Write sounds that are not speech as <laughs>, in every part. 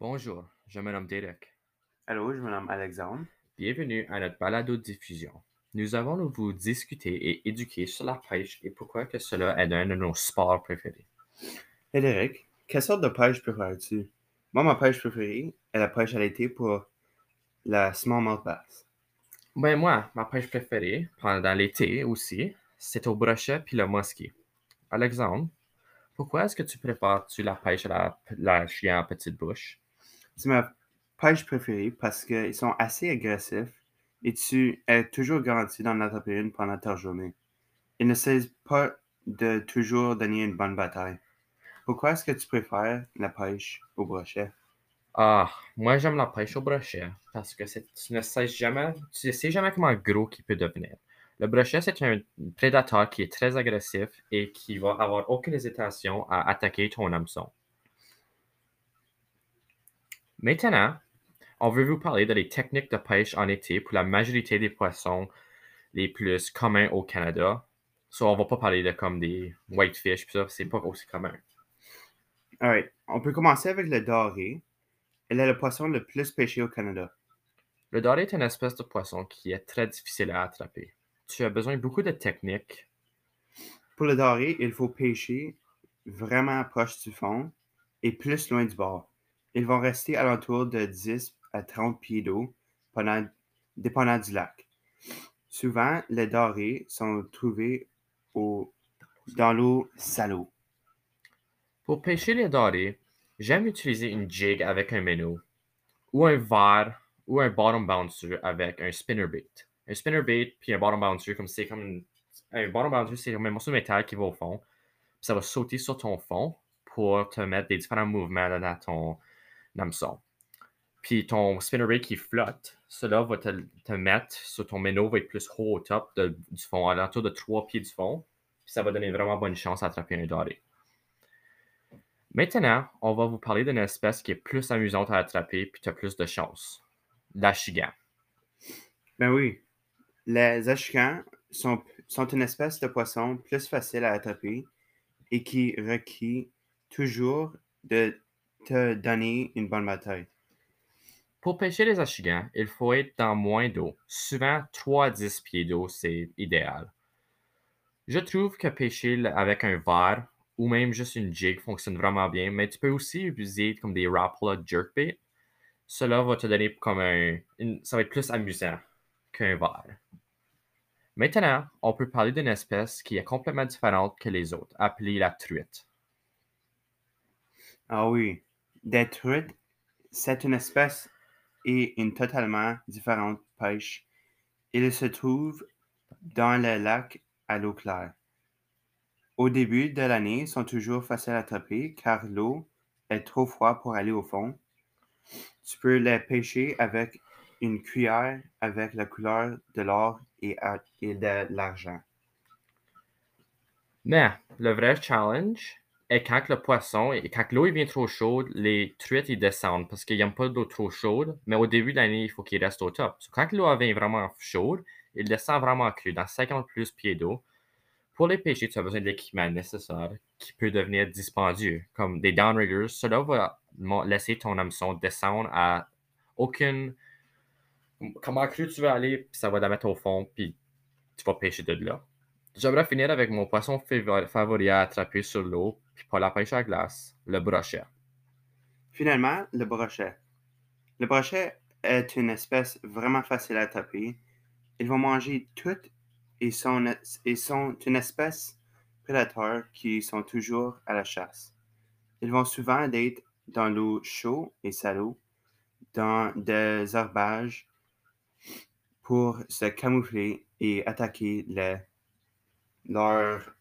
Bonjour, je me nomme Derek. Allô, je me nomme Alexandre. Bienvenue à notre balado-diffusion. Nous allons vous discuter et éduquer sur la pêche et pourquoi que cela est un de nos sports préférés. Hey Derek, quelle sorte de pêche préfères-tu? Moi, ma pêche préférée est la pêche à l'été pour la smallmouth bass. Ben moi, ma pêche préférée, pendant l'été aussi, c'est au brochet puis le musky. Alexandre, pourquoi est-ce que tu préfères-tu la pêche à la, la chien à petite bouche? C'est ma pêche préférée parce qu'ils sont assez agressifs et tu es toujours garanti d'en attraper une pendant ta journée. Ils ne cessent pas de toujours donner une bonne bataille. Pourquoi est-ce que tu préfères la pêche au brochet? Ah, moi j'aime la pêche au brochet parce que tu ne sais jamais, comment gros il peut devenir. Le brochet, c'est un prédateur qui est très agressif et qui va avoir aucune hésitation à attaquer ton hameçon. Maintenant, on veut vous parler des techniques de pêche en été pour la majorité des poissons les plus communs au Canada. So, on va pas parler de comme des whitefish, pis ça, c'est pas aussi commun. Alright, on peut commencer avec le doré. Elle est le poisson le plus pêché au Canada. Le doré est une espèce de poisson qui est très difficile à attraper. Tu as besoin de beaucoup de techniques. Pour le doré, il faut pêcher vraiment proche du fond et plus loin du bord. Ils vont rester alentour de 10 à 30 pieds d'eau pendant, dépendant du lac. Souvent, les dorés sont trouvés dans l'eau salée. Pour pêcher les dorés, j'aime utiliser une jig avec un minnow, ou un verre, ou un bottom bouncer avec un spinnerbait. Un spinnerbait puis un bottom bouncer, comme c'est comme un bottom bouncer, c'est comme un morceau de métal qui va au fond. Ça va sauter sur ton fond pour te mettre des différents mouvements dans ton hameçon. Puis ton spinnerbait qui flotte, cela va te, te mettre sur ton minnow, va être plus haut au top du fond, à l'entour de trois pieds du fond. Puis ça va donner vraiment bonne chance à attraper un doré. Maintenant, on va vous parler d'une espèce qui est plus amusante à attraper puis tu as plus de chance. L'achigan. Ben oui, les achicans sont, sont une espèce de poisson plus facile à attraper et qui requiert toujours de te donner une bonne bataille. Pour pêcher les achigans, il faut être dans moins d'eau. Souvent, 3 à 10 pieds d'eau, c'est idéal. Je trouve que pêcher avec un verre ou même juste une jig fonctionne vraiment bien, mais tu peux aussi utiliser comme des Rapala jerkbait. Cela va te donner comme un. une- ça va être plus amusant qu'un verre. Maintenant, on peut parler d'une espèce qui est complètement différente que les autres, appelée la truite. Ah oui, des truites, c'est une espèce et une totalement différente pêche. Il se trouve dans le lac à l'eau claire. Au début de l'année, sont toujours faciles à attraper car l'eau est trop froide pour aller au fond. Tu peux les pêcher avec une cuillère avec la couleur de l'or et de l'argent. Mais le vrai challenge est quand le poisson, et quand l'eau devient trop chaude, les truites ils descendent parce qu'ils n'aiment pas l'eau trop chaude. Mais au début de l'année, il faut qu'ils restent au top. Quand l'eau devient vraiment chaude, ils descendent vraiment cru, dans 50 plus pieds d'eau. Pour les pêcher, tu as besoin de l'équipement nécessaire qui peut devenir dispendieux, comme des downriggers. Cela va laisser ton hameçon descendre à aucune. Comment cru tu veux aller, ça va la mettre au fond, puis tu vas pêcher de là. J'aimerais finir avec mon poisson favori à attraper sur l'eau, puis pour la pêche à glace, le brochet. Finalement, le brochet. Le brochet est une espèce vraiment facile à attraper. Ils vont manger toutes et sont, une espèce prédateur qui sont toujours à la chasse. Ils vont souvent être dans l'eau chaude et salée, dans des herbages pour se camoufler et attaquer les, leur,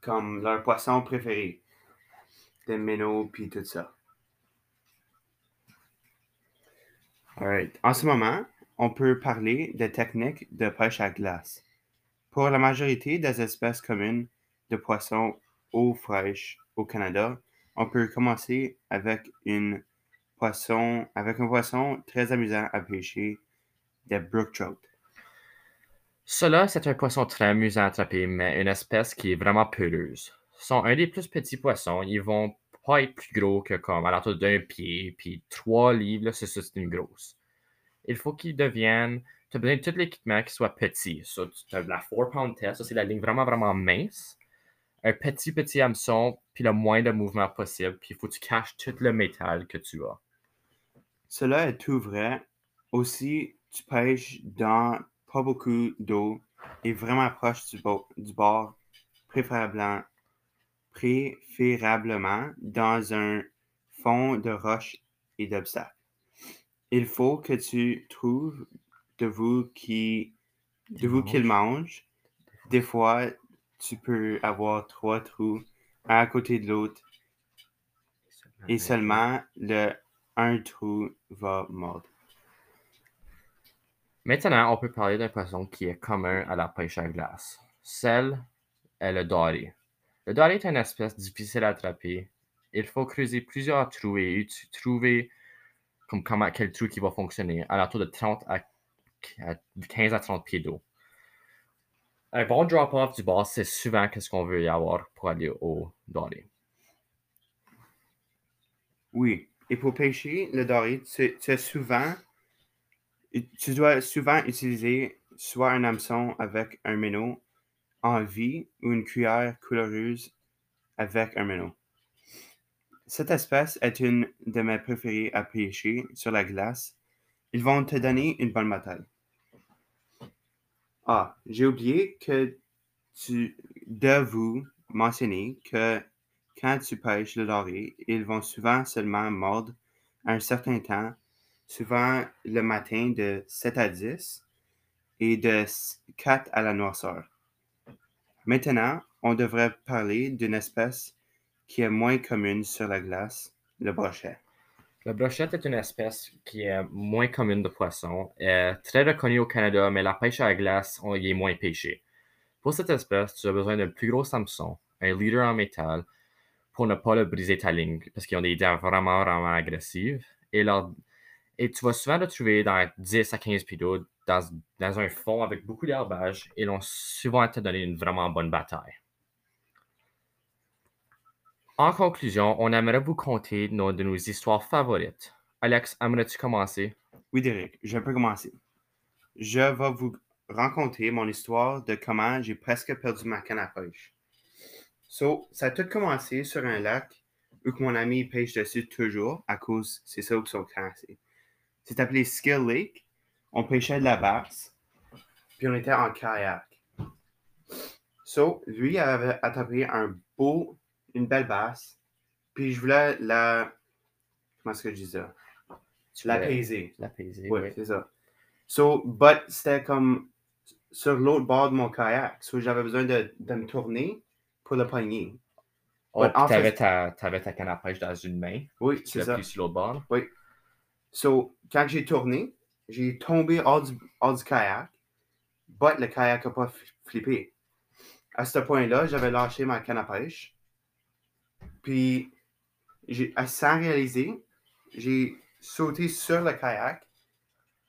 comme leur poisson préféré, des minnows puis tout ça. En ce moment, on peut parler des techniques de pêche à glace. Pour la majorité des espèces communes de poissons eau fraîche au Canada, on peut commencer avec une poisson, avec un poisson très amusant à pêcher, des brook trout. Cela, c'est un poisson très amusant à attraper, mais une espèce qui est vraiment peureuse. Sont un des plus petits poissons. Ils vont pas être plus gros que comme à l'entour d'un pied, puis trois livres, c'est ça, c'est une grosse. Il faut qu'il devienne, tu as besoin de tout l'équipement qui soit petit. Ça, tu as la 4 pound test, ça c'est la ligne vraiment, vraiment mince. Un petit, petit hameçon, puis le moins de mouvement possible, puis il faut que tu caches tout le métal que tu as. Cela est tout vrai. Aussi, tu pêches dans pas beaucoup d'eau et vraiment proche du bord, préférablement, préférablement dans un fond de roches et d'obstacles. Il faut que tu trouves de vous qui de vous qu'il mange. Des fois, tu peux avoir trois trous un à côté de l'autre et seulement le un trou va mordre. Maintenant, on peut parler d'un poisson qui est commun à la pêche à glace. Celle est le dory. Le dory est une espèce difficile à attraper. Il faut creuser plusieurs trous et trouver comme quel trou qui va fonctionner à l'entour de 30 à, à 15 à 30 pieds d'eau. Un bon drop-off du bord, c'est souvent ce qu'on veut y avoir pour aller au dory. Oui. Et pour pêcher le doré, tu, souvent, tu dois souvent utiliser soit un hameçon avec un minnow en vie ou une cuillère coulereuse avec un minnow. Cette espèce est une de mes préférées à pêcher sur la glace. Ils vont te donner une bonne bataille. Ah, j'ai oublié que tu de vous mentionner que quand tu pêches le doré, ils vont souvent seulement mordre un certain temps, souvent le matin de 7 à 10 et de 4 à la noirceur. Maintenant, on devrait parler d'une espèce qui est moins commune sur la glace, le brochet. La brochette est une espèce qui est moins commune de poisson, est très reconnue au Canada, mais la pêche à la glace, on y est moins pêché. Pour cette espèce, tu as besoin d'un plus gros hameçon, un leader en métal, pour ne pas le briser ta ligne, parce qu'ils ont des dents vraiment, vraiment agressives. Et, et tu vas souvent le trouver dans 10 à 15 pieds d'eau, dans, un fond avec beaucoup d'herbage, et ils vont souvent te donner une vraiment bonne bataille. En conclusion, on aimerait vous conter nos- de nos histoires favorites. Alex, aimerais-tu commencer? Oui, Derek, je peux commencer. Je vais vous raconter mon histoire de comment j'ai presque perdu ma canne à pêche. So, ça a tout commencé sur un lac où mon ami pêche dessus toujours à cause c'est ça où sont cassés. C'est appelé Skill Lake. On pêchait de la basse, puis on était en kayak. So, lui avait attrapé un beau, une belle basse, puis je voulais la. Comment est-ce que je dis ça? Tu La voulais paiser. L'apaiser, Oui, oui. c'est ça. So, but c'était comme sur l'autre bord de mon kayak. So, j'avais besoin de, de me tourner pour le pogner. Oh, en fait- t'avais ta, canne à pêche dans une main. Oui, c'est ça. sur l'autre bord. So, quand j'ai tourné, j'ai tombé hors du, hors du kayak, but le kayak n'a pas flippé. À ce point-là, j'avais lâché ma canne à pêche. Puis, sans réaliser, j'ai sauté sur le kayak.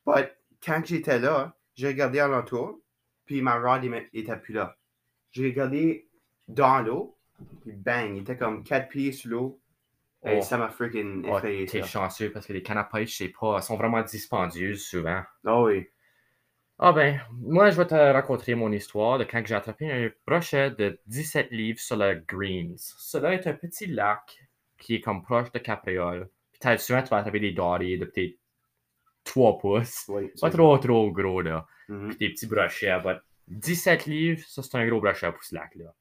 But quand j'étais là, j'ai regardé alentour, puis ma rod il m'est- était plus là. J'ai regardé dans l'eau, puis bang, il était comme 4 pieds sous l'eau. Oh. ça m'a freaking Oh, effrayé. t'es ça. chanceux parce que les cannes à pêche, c'est pas, sont vraiment dispendieuses souvent. Ah oui. Ah ben, moi, je vais te raconter mon histoire de quand j'ai attrapé un brochet de 17 livres sur le Greens. Cela est un petit lac qui est comme proche de Capriole. Puis souvent, tu vas attraper des dories de peut-être 3 pouces. Oui, Pas trop, trop gros, là. Mhm. Puis des petits brochets. but 17 livres, ça, c'est un gros brochet pour ce lac-là.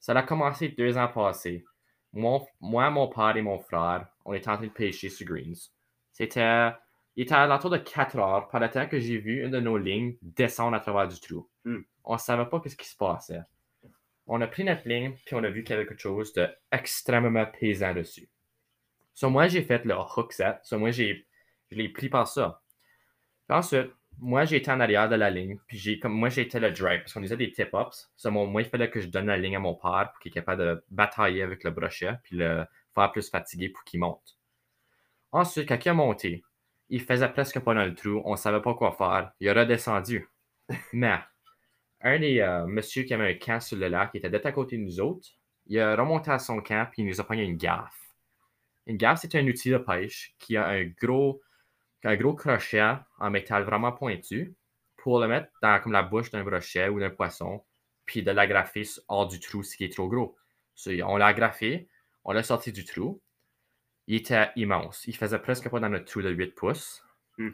Ça a commencé deux ans passés. Mon- moi, mon père et mon frère, on était en train de pêcher sur Greens. C'était... Il était à l'entour de 4 heures par le temps que j'ai vu une de nos lignes descendre à travers du trou. Hmm. On ne savait pas ce qui se passait. On a pris notre ligne, puis on a vu qu'il y avait quelque chose d'extrêmement pesant dessus. So, moi, j'ai fait le hook set. So, moi, j'ai, je l'ai pris par ça. Ensuite, moi, été en arrière de la ligne, puis j'ai, comme moi, été le drag, parce qu'on disait des tip-ups. Moi, moi, il fallait que je donne la ligne à mon père pour qu'il soit capable de batailler avec le brochet, puis le faire plus fatigué pour qu'il monte. Ensuite, quand il a monté, il faisait presque pas dans le trou, on savait pas quoi faire. Il a redescendu. <laughs> Mais, un des euh, messieurs qui avait un camp sur le lac, qui était d'être à côté de nous autres, il a remonté à son camp, puis il nous a pogné une gaffe. Une gaffe, c'est un outil de pêche qui a un gros, un gros crochet en métal vraiment pointu pour le mettre dans comme la bouche d'un brochet ou d'un poisson, puis de l'agrafer hors du trou, ce qui est trop gros. on l'a agrafé, on l'a sorti du trou. Il était immense. Il faisait presque pas dans notre trou de 8 pouces. Hmm.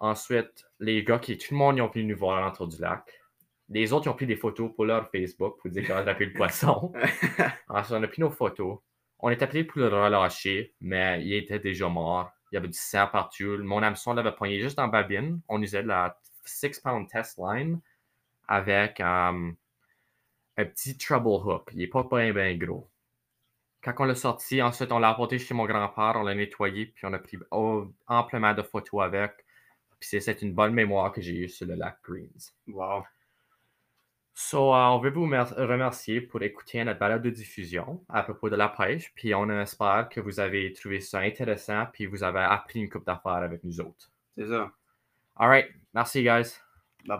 Ensuite, les gars qui, tout le monde, ils ont pu nous voir à l'entour du lac. Les autres, ils ont pris des photos pour leur Facebook pour dire qu'ils ont attrapé le poisson. <laughs> Ensuite, on a pris nos photos. On était appelé pour le relâcher, mais il était déjà mort. Il y avait du sang partout. Mon hameçon l'avait poigné juste en babine. On usait la 6-pound test line avec um, un petit treble hook. Il n'est pas bien, bien gros. Quand on l'a sorti, ensuite, on l'a apporté chez mon grand-père, on l'a nettoyé, puis on a pris oh, amplement de photos avec. Puis c'est une bonne mémoire que j'ai eue sur le lac Greens. Wow. So, euh, on veut vous remercier pour écouter notre balade de diffusion à propos de la pêche. Puis on espère que vous avez trouvé ça intéressant, puis vous avez appris une coupe d'affaires avec nous autres. C'est ça. All right. Merci, guys.